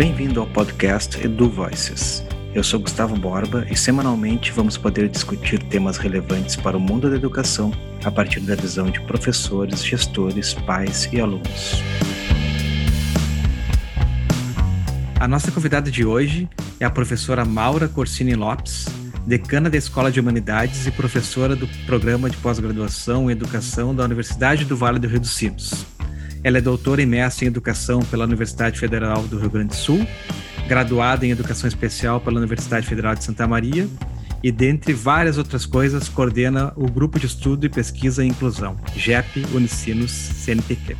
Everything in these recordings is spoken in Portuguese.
Bem-vindo ao podcast Edu Voices. Eu sou Gustavo Borba e semanalmente vamos poder discutir temas relevantes para o mundo da educação a partir da visão de professores, gestores, pais e alunos. A nossa convidada de hoje é a professora Maura Corsini Lopes, decana da Escola de Humanidades e professora do Programa de Pós-Graduação em Educação da Universidade do Vale do Rio dos Sinos. Ela é doutora e mestre em Educação pela Universidade Federal do Rio Grande do Sul, graduada em Educação Especial pela Universidade Federal de Santa Maria e, dentre várias outras coisas, coordena o Grupo de Estudo e Pesquisa e Inclusão, GEP Unicinos CNPq.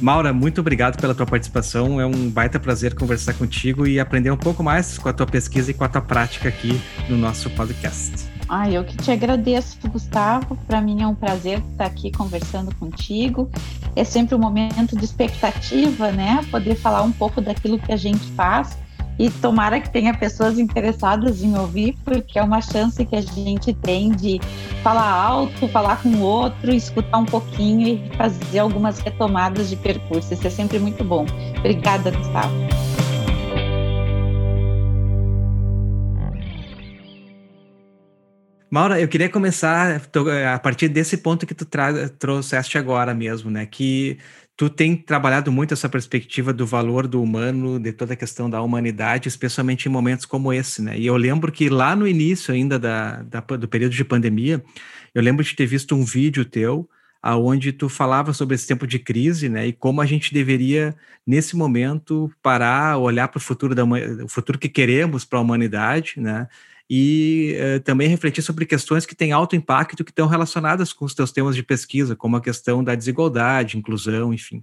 Maura, muito obrigado pela tua participação. É um baita prazer conversar contigo e aprender um pouco mais com a tua pesquisa e com a tua prática aqui no nosso podcast. Ah, eu que te agradeço, Gustavo. Para mim é um prazer estar aqui conversando contigo. É sempre um momento de expectativa, né? Poder falar um pouco daquilo que a gente faz e tomara que tenha pessoas interessadas em ouvir, porque é uma chance que a gente tem de falar alto, falar com o outro, escutar um pouquinho e fazer algumas retomadas de percurso. Isso é sempre muito bom. Obrigada, Gustavo. Maura, eu queria começar a partir desse ponto que tu trouxeste agora mesmo, né? Que tu tem trabalhado muito essa perspectiva do valor do humano, de toda a questão da humanidade, especialmente em momentos como esse, né? E eu lembro que lá no início ainda da, da do período de pandemia, eu lembro de ter visto um vídeo teu aonde tu falava sobre esse tempo de crise, né? E como a gente deveria nesse momento parar, olhar para o futuro da o futuro que queremos para a humanidade, né? E uh, também refletir sobre questões que têm alto impacto que estão relacionadas com os teus temas de pesquisa, como a questão da desigualdade, inclusão, enfim.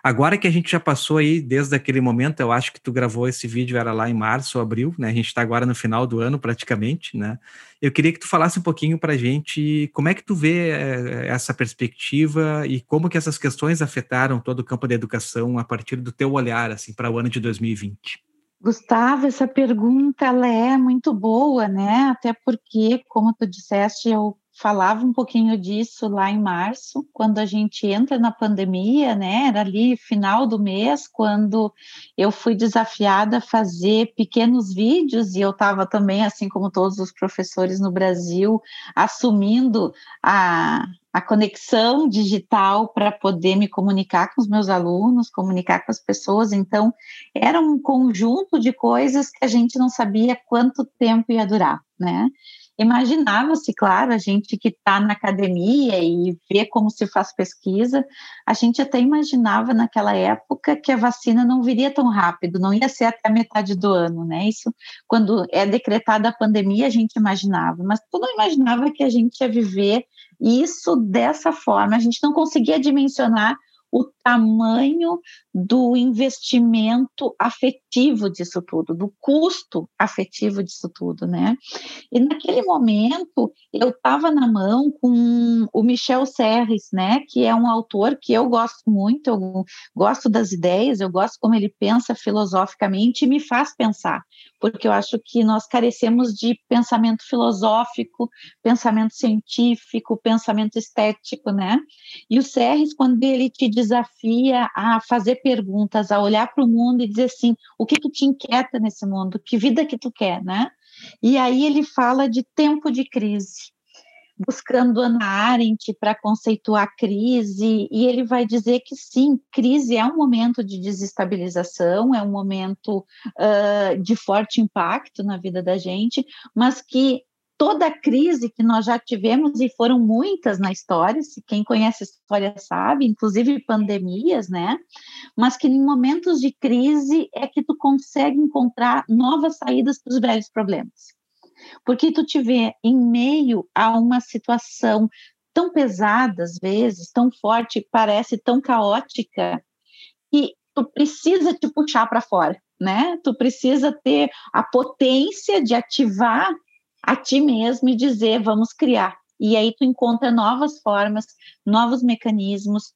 Agora que a gente já passou aí desde aquele momento, eu acho que tu gravou esse vídeo era lá em março ou abril, né? A gente está agora no final do ano praticamente, né? Eu queria que tu falasse um pouquinho para a gente como é que tu vê eh, essa perspectiva e como que essas questões afetaram todo o campo da educação a partir do teu olhar assim para o ano de 2020. Gustavo, essa pergunta ela é muito boa, né? Até porque, como tu disseste, eu falava um pouquinho disso lá em março, quando a gente entra na pandemia, né? Era ali final do mês, quando eu fui desafiada a fazer pequenos vídeos e eu estava também, assim como todos os professores no Brasil, assumindo a, a conexão digital para poder me comunicar com os meus alunos, comunicar com as pessoas. Então, era um conjunto de coisas que a gente não sabia quanto tempo ia durar, né? Imaginava-se, claro, a gente que está na academia e vê como se faz pesquisa, a gente até imaginava naquela época que a vacina não viria tão rápido, não ia ser até a metade do ano, né? Isso, quando é decretada a pandemia, a gente imaginava, mas tu não imaginava que a gente ia viver isso dessa forma, a gente não conseguia dimensionar o tamanho do investimento afetivo disso tudo, do custo afetivo disso tudo, né? E naquele momento eu estava na mão com o Michel Serres, né? Que é um autor que eu gosto muito, eu gosto das ideias, eu gosto como ele pensa filosoficamente e me faz pensar, porque eu acho que nós carecemos de pensamento filosófico, pensamento científico, pensamento estético, né? E o Serres, quando ele te desafia a fazer perguntas, a olhar para o mundo e dizer assim, o que, que te inquieta nesse mundo? Que vida que tu quer, né? E aí ele fala de tempo de crise, buscando Ana Arendt para conceituar crise, e ele vai dizer que sim, crise é um momento de desestabilização, é um momento uh, de forte impacto na vida da gente, mas que toda crise que nós já tivemos, e foram muitas na história, se quem conhece a história sabe, inclusive pandemias, né? Mas que em momentos de crise é que tu consegue encontrar novas saídas para os velhos problemas. Porque tu te vê em meio a uma situação tão pesada, às vezes, tão forte, parece tão caótica, que tu precisa te puxar para fora, né? Tu precisa ter a potência de ativar a ti mesmo e dizer, vamos criar. E aí tu encontra novas formas, novos mecanismos,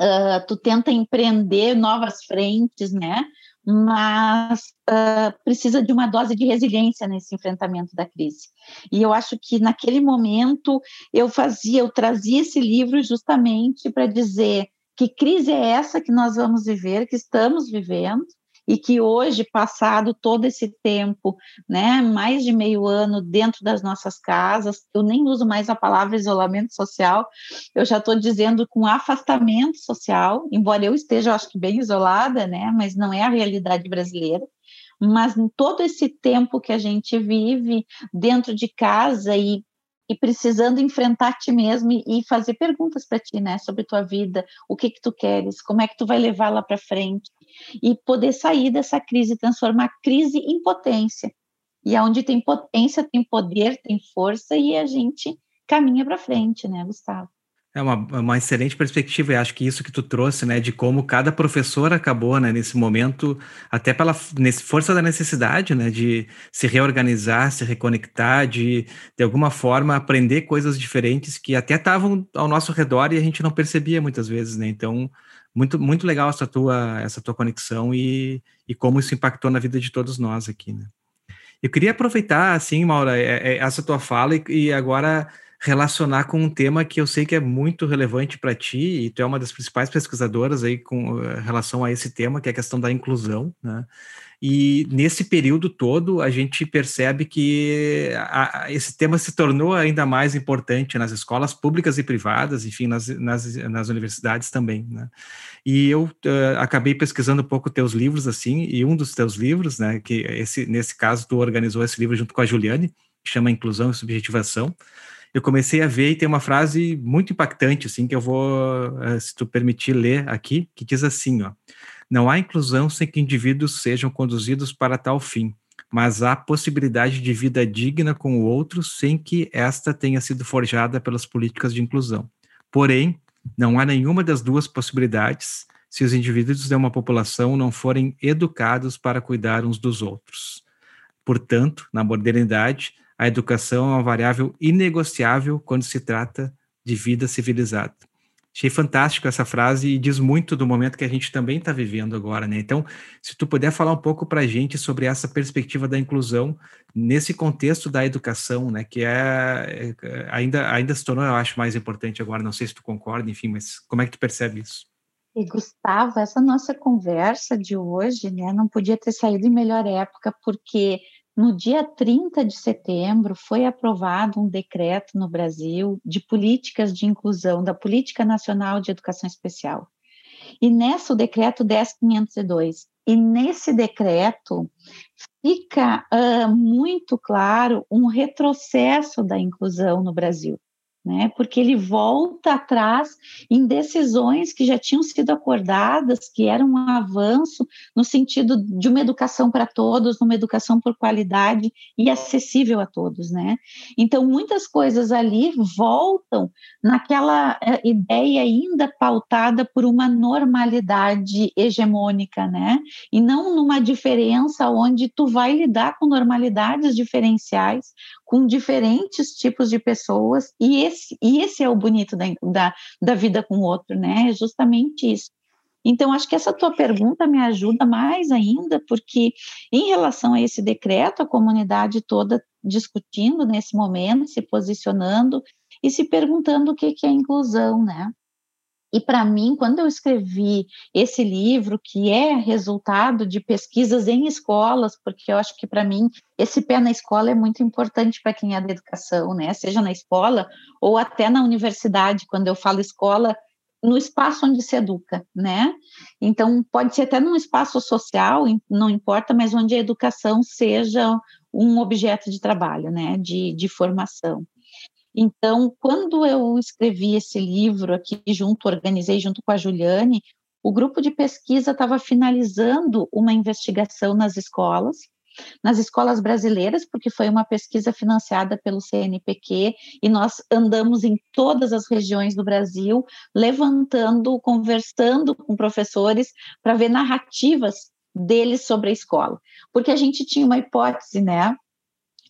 uh, tu tenta empreender novas frentes, né? Mas uh, precisa de uma dose de resiliência nesse enfrentamento da crise. E eu acho que naquele momento eu fazia, eu trazia esse livro justamente para dizer que crise é essa que nós vamos viver, que estamos vivendo, e que hoje, passado todo esse tempo, né, mais de meio ano dentro das nossas casas, eu nem uso mais a palavra isolamento social, eu já estou dizendo com afastamento social, embora eu esteja, eu acho que bem isolada, né, mas não é a realidade brasileira. Mas em todo esse tempo que a gente vive dentro de casa e e precisando enfrentar ti mesmo e, fazer perguntas para ti, né, sobre tua vida, o que que tu queres, como é que tu vai levar lá para frente e poder sair dessa crise, transformar a crise em potência. E aonde tem potência, tem poder, tem força e a gente caminha para frente, né, Gustavo? É uma, uma excelente perspectiva, e acho que isso que tu trouxe, né, de como cada professor acabou, né, nesse momento, até pela nesse, força da necessidade, né, de se reorganizar, se reconectar, de, de alguma forma, aprender coisas diferentes que até estavam ao nosso redor e a gente não percebia muitas vezes, né, então, muito, muito legal essa tua, essa tua conexão e, e como isso impactou na vida de todos nós aqui, né. Eu queria aproveitar, assim, Maura, é, é, essa tua fala e, e agora relacionar com um tema que eu sei que é muito relevante para ti, e tu é uma das principais pesquisadoras aí com eh, relação a esse tema, que é a questão da inclusão, né? E nesse período todo, a gente percebe que a, a, esse tema se tornou ainda mais importante nas escolas públicas e privadas, enfim, nas, nas, nas universidades também, né? E eu uh, acabei pesquisando um pouco teus livros, assim, e um dos teus livros, né, que esse, nesse caso tu organizou esse livro junto com a Juliane, que chama Inclusão e Subjetivação, eu comecei a ver e tem uma frase muito impactante, assim, que eu vou, eh, se tu permitir ler aqui, que diz assim, ó, não há inclusão sem que indivíduos sejam conduzidos para tal fim, mas há possibilidade de vida digna com o outro sem que esta tenha sido forjada pelas políticas de inclusão. Porém, não há nenhuma das duas possibilidades se os indivíduos de uma população não forem educados para cuidar uns dos outros. Portanto, na modernidade, a educação é uma variável inegociável quando se trata de vida civilizada. Achei fantástico essa frase e diz muito do momento que a gente também está vivendo agora, né? Então, se tu puder falar um pouco para a gente sobre essa perspectiva da inclusão nesse contexto da educação, né? Que é, é ainda ainda se tornou, eu acho, mais importante agora. Não sei se tu concorda, enfim, mas como é que tu percebe isso? E Gustavo, essa nossa conversa de hoje, né? Não podia ter saído em melhor época, porque no dia 30 de setembro, foi aprovado um decreto no Brasil de políticas de inclusão, da Política Nacional de Educação Especial. E nessa, decreto 10502. E nesse decreto fica uh, muito claro um retrocesso da inclusão no Brasil né? Porque ele volta atrás em decisões que já tinham sido acordadas, que eram um avanço no sentido de uma educação para todos, uma educação por qualidade e acessível a todos, né? Então muitas coisas ali voltam naquela eh, ideia ainda pautada por uma normalidade hegemônica, né? E não numa diferença onde tu vai lidar com normalidades diferenciais, com diferentes tipos de pessoas, e esse, e esse é o bonito da, da, da vida com o outro, né? É justamente isso. Então, acho que essa tua pergunta me ajuda mais ainda, porque em relação a esse decreto, a comunidade toda discutindo nesse momento, se posicionando e se perguntando o que, que é inclusão, né? E para mim, quando eu escrevi esse livro, que é resultado de pesquisas em escolas, porque eu acho que para mim esse pé na escola é muito importante para quem é da educação, né? Seja na escola ou até na universidade, quando eu falo escola, no espaço onde se educa, né? Então, pode ser até num espaço social, não importa, mas onde a educação seja um objeto de trabalho, né? De, de formação. Então, quando eu escrevi esse livro aqui junto, organizei junto com a Juliane, o grupo de pesquisa estava finalizando uma investigação nas escolas, nas escolas brasileiras, porque foi uma pesquisa financiada pelo CNPq e nós andamos em todas as regiões do Brasil, levantando, conversando com professores para ver narrativas deles sobre a escola, porque a gente tinha uma hipótese, né?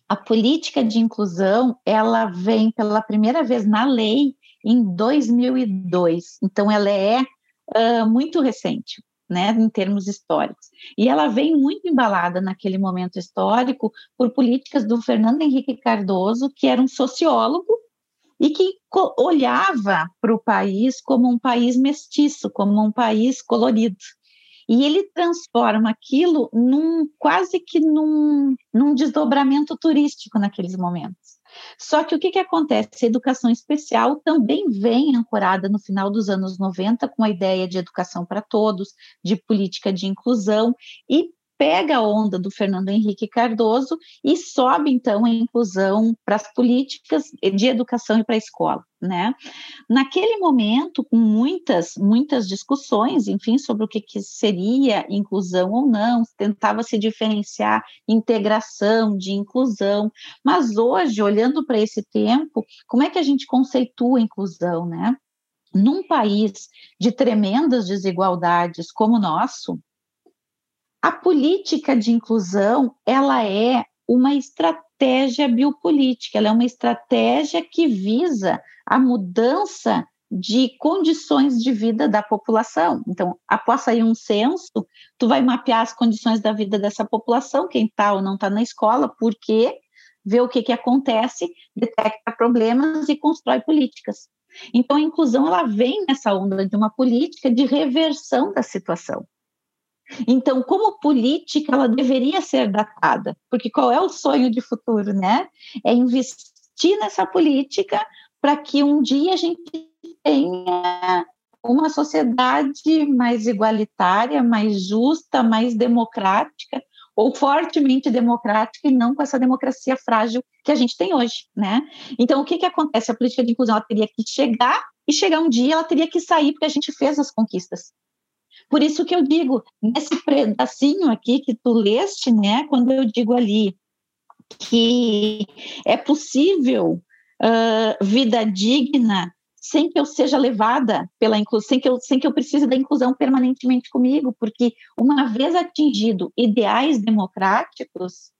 A política de inclusão ela vem pela primeira vez na lei em 2002, então ela é uh, muito recente, né, em termos históricos. E ela vem muito embalada naquele momento histórico por políticas do Fernando Henrique Cardoso, que era um sociólogo e que olhava para o país como um país mestiço, como um país colorido. E ele transforma aquilo num quase que num, num desdobramento turístico naqueles momentos. Só que o que, que acontece? A educação especial também vem ancorada no final dos anos 90 com a ideia de educação para todos, de política de inclusão, e pega a onda do Fernando Henrique Cardoso e sobe então a inclusão para as políticas de educação e para a escola, né? Naquele momento, com muitas muitas discussões, enfim, sobre o que, que seria inclusão ou não, tentava se diferenciar integração de inclusão, mas hoje, olhando para esse tempo, como é que a gente conceitua inclusão, né? Num país de tremendas desigualdades como o nosso, a política de inclusão, ela é uma estratégia biopolítica, ela é uma estratégia que visa a mudança de condições de vida da população. Então, após sair um censo, tu vai mapear as condições da vida dessa população, quem está ou não está na escola, por quê, vê o que, que acontece, detecta problemas e constrói políticas. Então, a inclusão ela vem nessa onda de uma política de reversão da situação. Então, como política, ela deveria ser datada, porque qual é o sonho de futuro, né? É investir nessa política para que um dia a gente tenha uma sociedade mais igualitária, mais justa, mais democrática, ou fortemente democrática e não com essa democracia frágil que a gente tem hoje, né? Então, o que que acontece? A política de inclusão ela teria que chegar e chegar um dia ela teria que sair porque a gente fez as conquistas. Por isso que eu digo, nesse pedacinho aqui que tu leste, né, quando eu digo ali que é possível uh, vida digna sem que eu seja levada pela inclusão, sem que eu, sem que eu precise da inclusão permanentemente comigo, porque uma vez atingido ideais democráticos,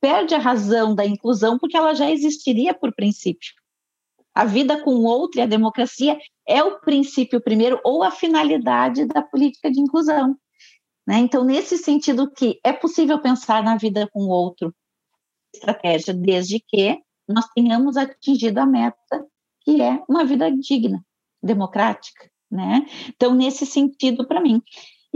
perde a razão da inclusão porque ela já existiria por princípio. A vida com o outro e a democracia é o princípio primeiro ou a finalidade da política de inclusão. Né? Então, nesse sentido que é possível pensar na vida com o outro, estratégia, desde que nós tenhamos atingido a meta, que é uma vida digna, democrática. Né? Então, nesse sentido, para mim.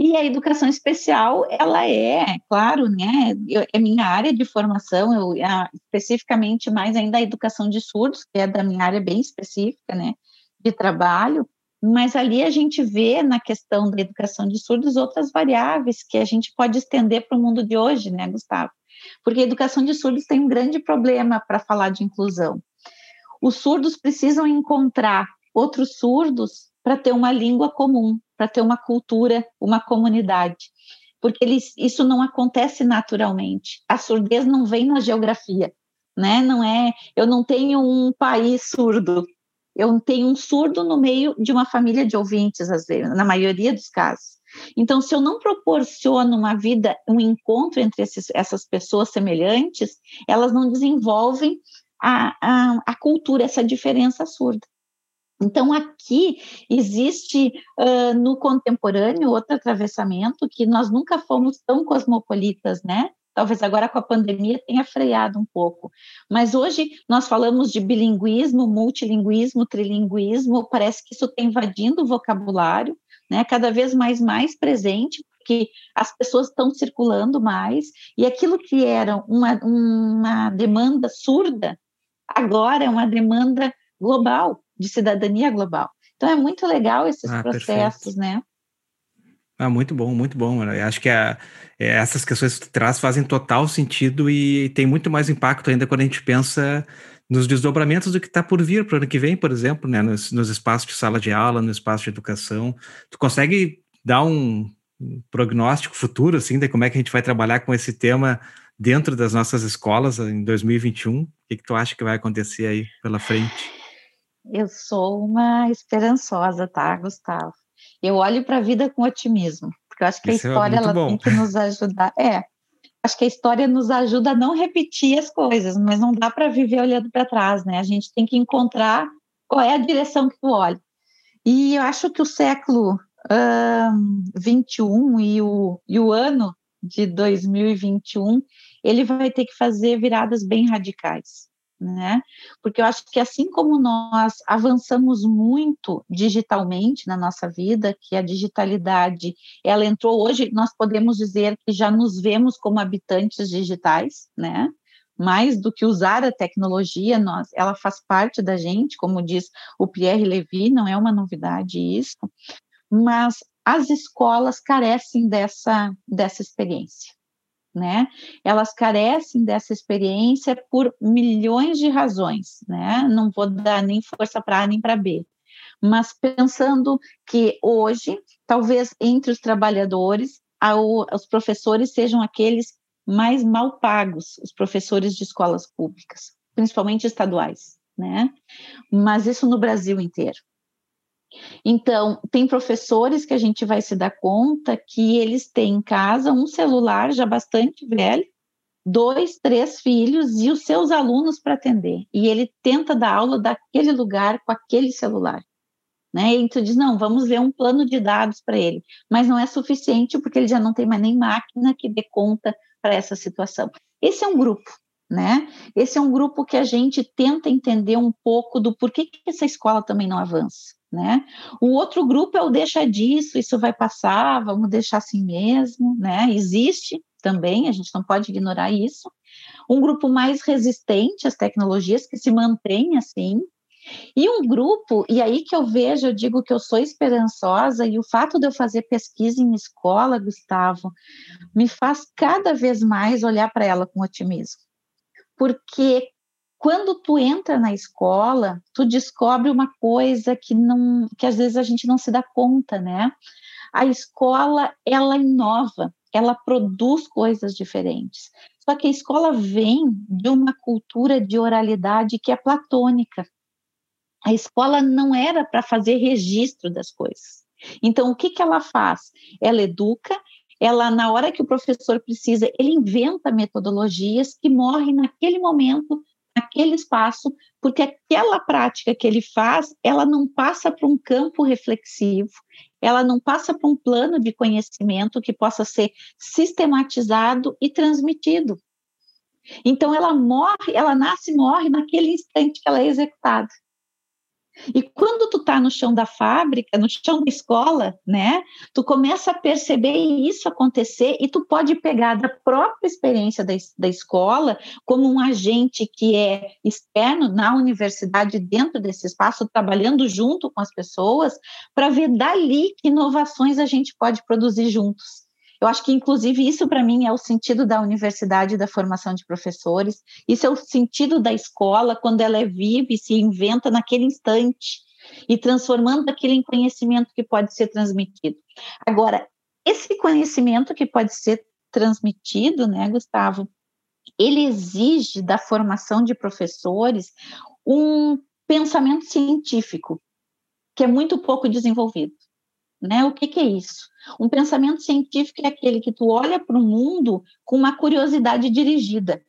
E a educação especial, ela é, claro, né, eu, é minha área de formação, eu, a, especificamente mais ainda a educação de surdos, que é da minha área bem específica, né, de trabalho, mas ali a gente vê na questão da educação de surdos outras variáveis que a gente pode estender para o mundo de hoje, né, Gustavo? Porque a educação de surdos tem um grande problema para falar de inclusão. Os surdos precisam encontrar outros surdos para ter uma língua comum, para ter uma cultura, uma comunidade. Porque eles, isso não acontece naturalmente. A surdez não vem na geografia, né? Não é, eu não tenho um país surdo. Eu tenho um surdo no meio de uma família de ouvintes, às vezes, na maioria dos casos. Então, se eu não proporciono uma vida, um encontro entre esses, essas pessoas semelhantes, elas não desenvolvem a, a, a cultura, essa diferença surda. Então, aqui existe uh, no contemporâneo outro atravessamento que nós nunca fomos tão cosmopolitas, né? Talvez agora com a pandemia tenha freado um pouco. Mas hoje nós falamos de bilinguismo, multilinguismo, trilinguismo, parece que isso está invadindo o vocabulário, né? Cada vez mais mais presente, porque as pessoas estão circulando mais, e aquilo que era uma, uma demanda surda, agora é uma demanda global, de cidadania global. Então é muito legal esses ah, processos, perfeito. né? Ah, muito bom, muito bom. Eu acho que a, é, essas questões que tu traz fazem total sentido e tem muito mais impacto ainda quando a gente pensa nos desdobramentos do que está por vir para o ano que vem, por exemplo, né? Nos, nos, espaços de sala de aula, no espaço de educação. Tu consegue dar um, um prognóstico futuro, assim, de como é que a gente vai trabalhar com esse tema dentro das nossas escolas em 2021? O que, que tu acha que vai acontecer aí pela frente? Eu sou uma esperançosa, tá, Gustavo? Eu olho para a vida com otimismo, porque eu acho que Isso a é história é ela tem que nos ajudar. É, acho que a história nos ajuda a não repetir as coisas, mas não dá para viver olhando para trás, né? A gente tem que encontrar qual é a direção que tu olha. E eu acho que o século um, 21 e o, e o ano de 2021 ele vai ter que fazer viradas bem radicais né? Porque eu acho que assim como nós avançamos muito digitalmente na nossa vida, que a digitalidade, ela entrou hoje, nós podemos dizer que já nos vemos como habitantes digitais, né? Mais do que usar a tecnologia, nós, ela faz parte da gente, como diz o Pierre Levy, não é uma novidade isso, mas as escolas carecem dessa, dessa experiência né? Elas carecem dessa experiência por milhões de razões, né? Não vou dar nem força para A nem para B. Mas pensando que hoje, talvez entre os trabalhadores, os professores sejam aqueles mais mal pagos, os professores de escolas públicas, principalmente estaduais, né? Mas isso no Brasil inteiro. Então, tem professores que a gente vai se dar conta que eles têm em casa um celular já bastante velho, dois, três filhos e os seus alunos para atender. E ele tenta dar aula daquele lugar com aquele celular. Né? E tu diz, não, vamos ver um plano de dados para ele. Mas não é suficiente porque ele já não tem mais nem máquina que dê conta para essa situação. Esse é um grupo, né? Esse é um grupo que a gente tenta entender um pouco do porquê que essa escola também não avança né? O outro grupo é o deixa disso, isso vai passar, vamos deixar assim mesmo, né? Existe também, a gente não pode ignorar isso. Um grupo mais resistente às tecnologias, que se mantém assim. E um grupo, e aí que eu vejo, eu digo que eu sou esperançosa, e o fato de eu fazer pesquisa em escola, Gustavo, me faz cada vez mais olhar para ela com otimismo. Porque quando tu entra na escola, tu descobre uma coisa que não, que às vezes a gente não se dá conta, né? A escola ela inova, ela produz coisas diferentes. Só que a escola vem de uma cultura de oralidade que é platônica. A escola não era para fazer registro das coisas. Então, o que, que ela faz? Ela educa, ela, na hora que o professor precisa, ele inventa metodologias que morrem naquele momento naquele espaço, porque aquela prática que ele faz, ela não passa para um campo reflexivo, ela não passa para um plano de conhecimento que possa ser sistematizado e transmitido. Então ela morre, ela nasce e morre naquele instante que ela é executada. E quando tu tá no chão da fábrica, no chão da escola, né, tu começa a perceber isso acontecer e tu pode pegar da própria experiência da, da escola como um agente que é externo na universidade, dentro desse espaço, trabalhando junto com as pessoas, para ver dali que inovações a gente pode produzir juntos. Eu acho que, inclusive, isso para mim é o sentido da universidade da formação de professores, isso é o sentido da escola quando ela é viva e se inventa naquele instante e transformando aquilo em conhecimento que pode ser transmitido. Agora, esse conhecimento que pode ser transmitido, né, Gustavo, ele exige da formação de professores um pensamento científico que é muito pouco desenvolvido. Né? O que, que é isso? Um pensamento científico é aquele que tu olha para o mundo com uma curiosidade dirigida,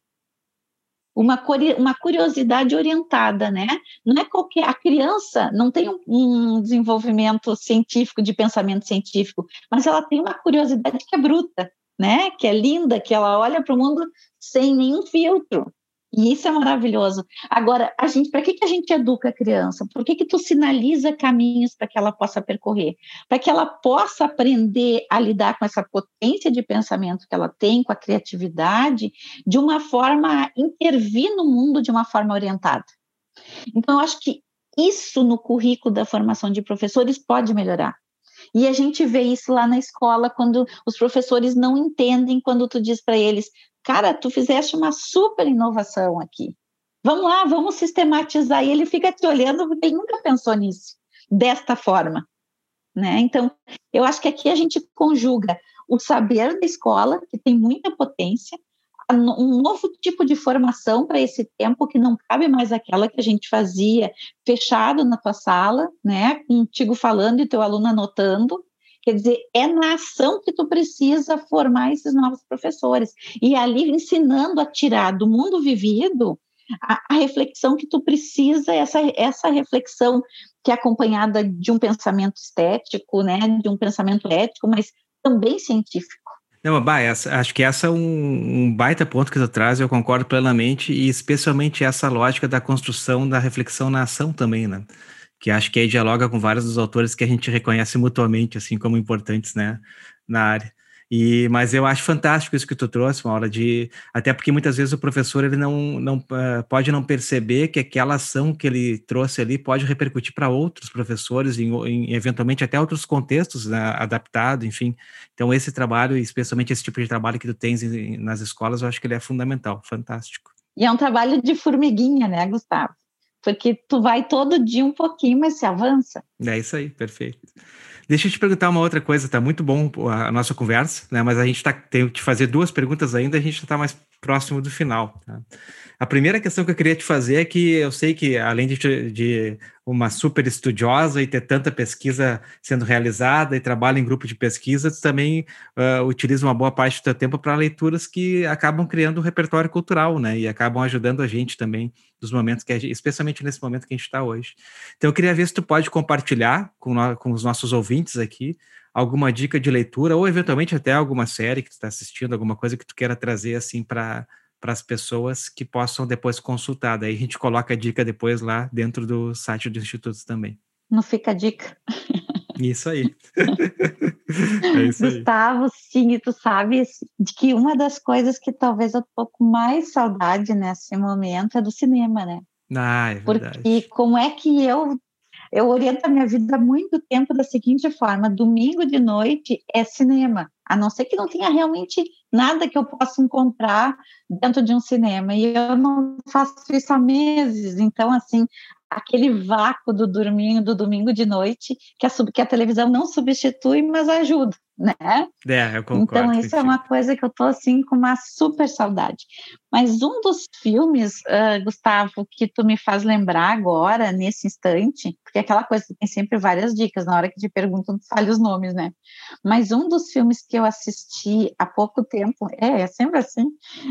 uma, uma curiosidade orientada, né? Não é qualquer a criança não tem um, um, desenvolvimento científico de pensamento científico, mas ela tem uma curiosidade que é bruta, né? Que é linda, que ela olha para o mundo sem nenhum filtro, e isso é maravilhoso. Agora, a gente, para que, que a gente educa a criança? Por que, que tu sinaliza caminhos para que ela possa percorrer? Para que ela possa aprender a lidar com essa potência de pensamento que ela tem, com a criatividade, de uma forma a intervir no mundo de uma forma orientada. Então, eu acho que isso no currículo da formação de professores pode melhorar. E a gente vê isso lá na escola, quando os professores não entendem, quando tu diz para eles, cara, tu fizeste uma super inovação aqui. Vamos lá, vamos sistematizar. E ele fica te olhando porque ele nunca pensou nisso, desta forma. Né? Então, eu acho que aqui a gente conjuga o saber da escola, que tem muita potência, um novo tipo de formação para esse tempo que não cabe mais aquela que a gente fazia fechado na tua sala, né, contigo falando e teu aluno anotando, Quer dizer, é na ação que tu precisa formar esses novos professores. E ali ensinando a tirar do mundo vivido a, a, reflexão que tu precisa, essa, essa reflexão que é acompanhada de um pensamento estético, né, de um pensamento ético, mas também científico. Não, bah, essa, acho que essa é um, um, baita ponto que tu traz, eu concordo plenamente, e especialmente essa lógica da construção da reflexão na ação também, né? Que acho que aí dialoga com vários dos autores que a gente reconhece mutuamente, assim, como importantes, né, na área. E, mas eu acho fantástico isso que tu trouxe, uma hora de. Até porque muitas vezes o professor ele não, não uh, pode não perceber que aquela ação que ele trouxe ali pode repercutir para outros professores, eventualmente até outros contextos né, adaptado, enfim. Então, esse trabalho, especialmente esse tipo de trabalho que tu tens nas escolas, eu acho que ele é fundamental, fantástico. E é um trabalho de formiguinha, né, Gustavo? Porque tu vai todo dia um pouquinho, mas se avança. É isso aí, perfeito. Deixa eu te perguntar uma outra coisa, tá muito bom a nossa conversa, né? Mas a gente tá, tem que fazer duas perguntas ainda, a gente está mais próximo do final. Tá? A primeira questão que eu queria te fazer é que eu sei que, além de, de uma super estudiosa e ter tanta pesquisa sendo realizada e trabalha em grupo de pesquisa, tu também uh, utiliza uma boa parte do teu tempo para leituras que acabam criando um repertório cultural, né? E acabam ajudando a gente também dos momentos que, gente, especialmente nesse momento que a gente está hoje. Então, eu queria ver se tu pode compartilhar com, no, com os nossos ouvintes aqui alguma dica de leitura ou eventualmente até alguma série que tu está assistindo, alguma coisa que tu queira trazer assim para para as pessoas que possam depois consultar. Daí a gente coloca a dica depois lá dentro do site do Instituto também. Não fica a dica. Isso aí. é isso aí. Gustavo, sim, tu sabes de que uma das coisas que talvez eu tô com mais saudade nesse momento é do cinema, né? Ah, é verdade. Porque como é que eu eu oriento a minha vida há muito tempo da seguinte forma: domingo de noite é cinema, a não ser que não tenha realmente nada que eu possa encontrar dentro de um cinema. E eu não faço isso há meses, então, assim, aquele vácuo do dorminho do domingo de noite que a, que a televisão não substitui, mas ajuda né? É, eu concordo. Então, isso é uma coisa que eu tô, assim, com uma super saudade. Mas um dos filmes, uh, Gustavo, que tu me faz lembrar agora, nesse instante, porque é aquela coisa, tem sempre várias dicas, na hora que te perguntam, tu fale os nomes, né? Mas um dos filmes que eu assisti há pouco tempo, é, é sempre assim,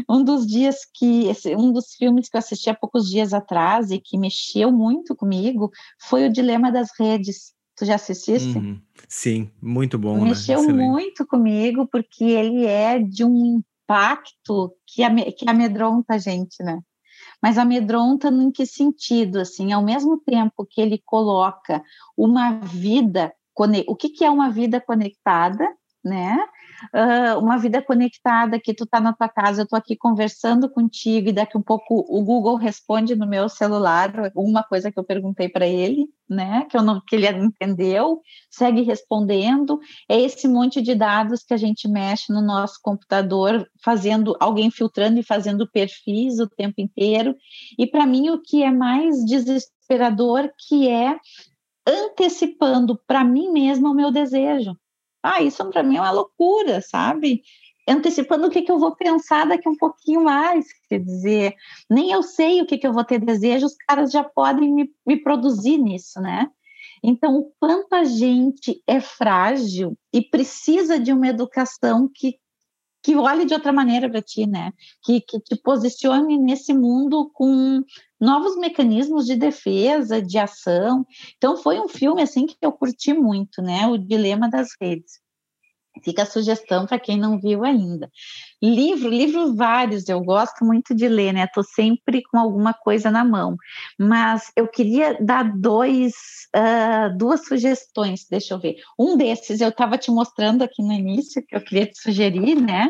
um dos dias que, um dos filmes que eu assisti há poucos dias atrás e que mexeu muito comigo, foi o Dilema das Redes, Tu já assististe? Uhum. Sim, muito bom. Né? Mexeu né? muito comigo, porque ele é de um impacto que, que amedronta a gente, né? Mas amedronta em que sentido? Assim, ao mesmo tempo que ele coloca uma vida, o que, que é uma vida conectada, né? uh, uma vida conectada, que tu tá na tua casa, eu tô aqui conversando contigo e daqui um pouco o Google responde no meu celular uma coisa que eu perguntei para ele, né, que eu não que ele entendeu, segue respondendo. É esse monte de dados que a gente mexe no nosso computador, fazendo alguém filtrando e fazendo perfis o tempo inteiro. E para mim o que é mais desesperador que é antecipando para mim mesma o meu desejo. Ah, isso para mim é uma loucura, sabe? Antecipando o que, que eu vou pensar daqui um pouquinho mais, quer dizer, nem eu sei o que, que eu vou ter desejo, os caras já podem me, me produzir nisso, né? Então, o quanto a gente é frágil e precisa de uma educação que que olhe de outra maneira para ti, né? Que, que te posicione nesse mundo com novos mecanismos de defesa, de ação. Então foi um filme assim que eu curti muito, né? O Dilema das Redes. Fica a sugestão para quem não viu ainda. Livro, livros vários, eu gosto muito de ler, né? Estou sempre com alguma coisa na mão. Mas eu queria dar dois, uh, duas sugestões, deixa eu ver. Um desses eu estava te mostrando aqui no início, que eu queria te sugerir, né?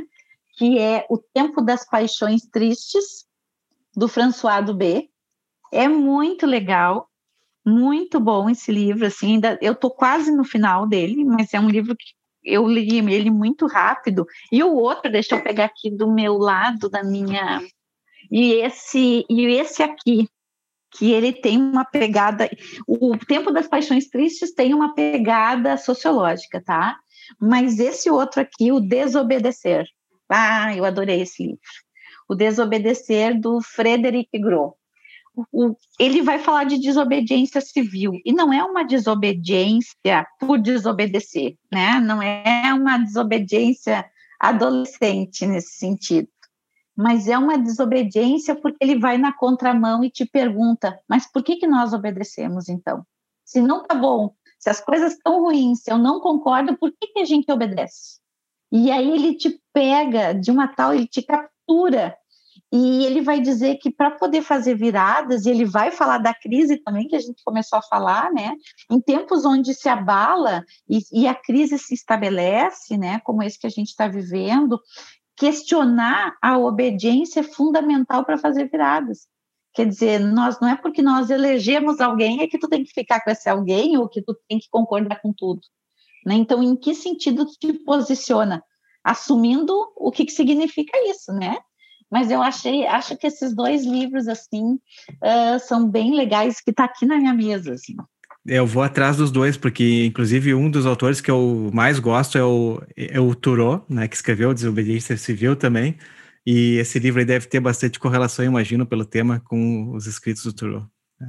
Que é O Tempo das Paixões Tristes, do François Dubé. É muito legal, muito bom esse livro, assim, ainda, eu tô quase no final dele, mas é um livro que eu li ele muito rápido. E o outro, deixa eu pegar aqui do meu lado da minha. E esse, e esse aqui, que ele tem uma pegada. O Tempo das Paixões Tristes tem uma pegada sociológica, tá? Mas esse outro aqui, o Desobedecer. Ah, eu adorei esse livro. O Desobedecer, do Frederic Gros o, ele vai falar de desobediência civil e não é uma desobediência por desobedecer, né? Não é uma desobediência adolescente nesse sentido, mas é uma desobediência porque ele vai na contramão e te pergunta: mas por que que nós obedecemos então? Se não tá bom, se as coisas estão ruins, se eu não concordo, por que que a gente obedece? E aí ele te pega de uma tal, ele te captura e ele vai dizer que para poder fazer viradas, e ele vai falar da crise também, que a gente começou a falar, né? Em tempos onde se abala e, e a crise se estabelece, né? Como esse que a gente está vivendo, questionar a obediência é fundamental para fazer viradas. Quer dizer, nós não é porque nós elegemos alguém é que tu tem que ficar com esse alguém ou que tu tem que concordar com tudo. Né? Então, em que sentido tu te posiciona? Assumindo o que, que significa isso, né? Mas eu achei, acho que esses dois livros, assim, uh, são bem legais, que está aqui na minha mesa, assim. Eu vou atrás dos dois, porque, inclusive, um dos autores que eu mais gosto é o, é o né, que escreveu Desobediência Civil também, e esse livro deve ter bastante correlação, imagino, pelo tema com os escritos do Turô.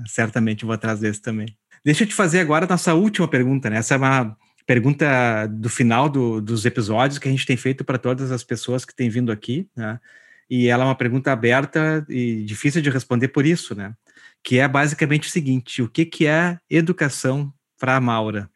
Certamente vou atrás desse também. Deixa eu te fazer agora a nossa última pergunta, né? Essa é uma pergunta do final do, dos episódios que a gente tem feito para todas as pessoas que têm vindo aqui, né? E ela é uma pergunta aberta e difícil de responder por isso, né? Que é basicamente o seguinte: o que, que é educação para a Maura?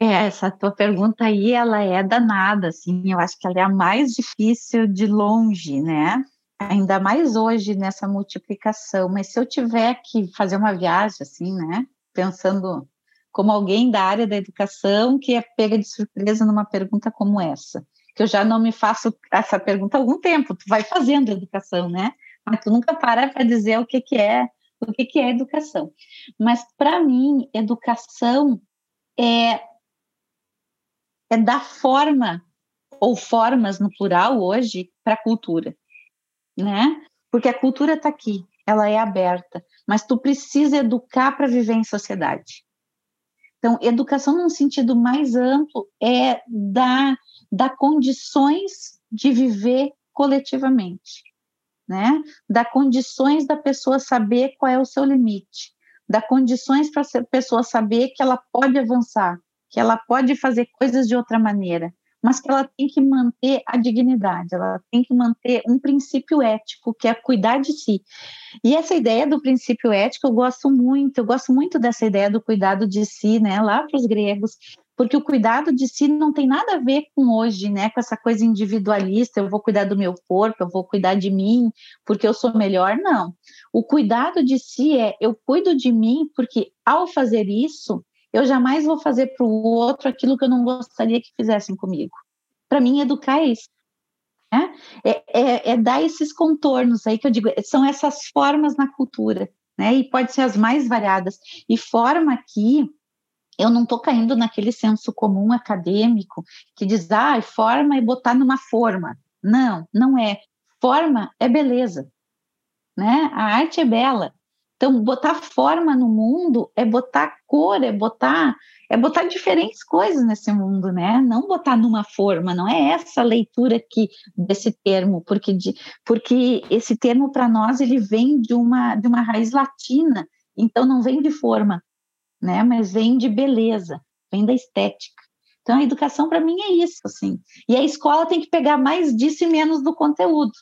É, essa tua pergunta aí, ela é danada, assim, eu acho que ela é a mais difícil de longe, né? Ainda mais hoje nessa multiplicação, mas se eu tiver que fazer uma viagem, assim, né? Pensando como alguém da área da educação que é pega de surpresa numa pergunta como essa, que eu já não me faço essa pergunta há algum tempo, tu vai fazendo educação, né? Mas tu nunca para para dizer o que, que é o que, que é educação. Mas para mim, educação é, é dar forma ou formas no plural hoje para a cultura, né? Porque a cultura está aqui, ela é aberta, mas tu precisa educar para viver em sociedade. Então, educação num sentido mais amplo é dar, dar condições de viver coletivamente, né? Dar condições da pessoa saber qual é o seu limite, dar condições para a pessoa saber que ela pode avançar, que ela pode fazer coisas de outra maneira, mas que ela tem que manter a dignidade, ela tem que manter um princípio ético, que é cuidar de si. E essa ideia do princípio ético eu gosto muito, eu gosto muito dessa ideia do cuidado de si, né, lá para os gregos, porque o cuidado de si não tem nada a ver com hoje, né, com essa coisa individualista, eu vou cuidar do meu corpo, eu vou cuidar de mim, porque eu sou melhor, não. O cuidado de si é eu cuido de mim porque ao fazer isso, eu jamais vou fazer para o outro aquilo que eu não gostaria que fizessem comigo. Para mim, educar é isso. Né? É, é, é, dar esses contornos aí que eu digo, são essas formas na cultura, né? E pode ser as mais variadas. E forma que eu não estou caindo naquele senso comum acadêmico que diz, ah, forma é botar numa forma. Não, não é. Forma é beleza, né? A arte é bela. Então, botar forma no mundo é botar cor, é botar é botar diferentes coisas nesse mundo, né? Não botar numa forma, não é essa leitura aqui desse termo, porque, de, porque esse termo para nós ele vem de uma de uma raiz latina, então não vem de forma, né? Mas vem de beleza, vem da estética. Então a educação para mim é isso, assim. E a escola tem que pegar mais disso e menos do conteúdo,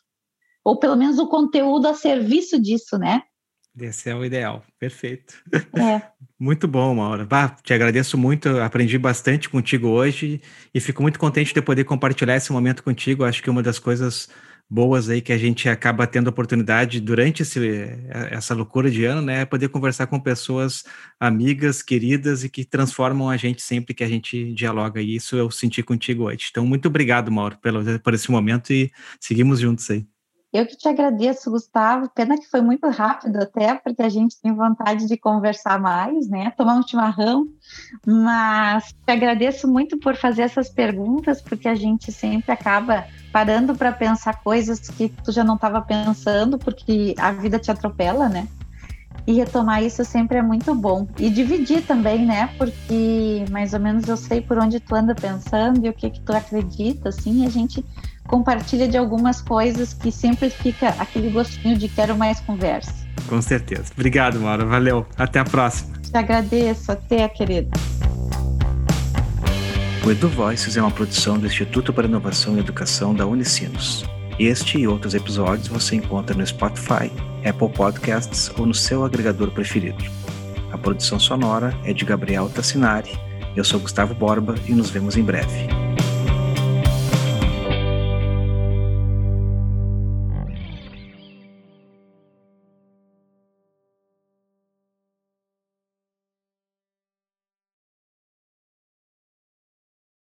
ou pelo menos o conteúdo a serviço disso, né? Esse é o ideal, perfeito. É. Muito bom, Maura. Bah, te agradeço muito, aprendi bastante contigo hoje e fico muito contente de poder compartilhar esse momento contigo. Acho que uma das coisas boas aí que a gente acaba tendo oportunidade durante esse, essa loucura de ano, né, poder conversar com pessoas amigas, queridas e que transformam a gente sempre que a gente dialoga. E isso eu senti contigo hoje. Então, muito obrigado, Mauro, pelo, por esse momento e seguimos juntos aí. Eu que te agradeço, Gustavo. Pena que foi muito rápido até, porque a gente tem vontade de conversar mais, né? Tomar um chimarrão. Mas te agradeço muito por fazer essas perguntas, porque a gente sempre acaba parando para pensar coisas que tu já não estava pensando, porque a vida te atropela, né? E retomar isso sempre é muito bom. E dividir também, né? Porque mais ou menos eu sei por onde tu anda pensando e o que que tu acredita, assim, a gente compartilha de algumas coisas que sempre fica aquele gostinho de quero mais conversa. Com certeza. Obrigado, Maura. Valeu. Até a próxima. Te agradeço. Até, querido. O Edu Voices é uma produção do Instituto para Inovação e Educação da Unicinos. Este e outros episódios você encontra no Spotify, Apple Podcasts ou no seu agregador preferido. A produção sonora é de Gabriel Tassinari. Eu sou Gustavo Borba e nos vemos em breve.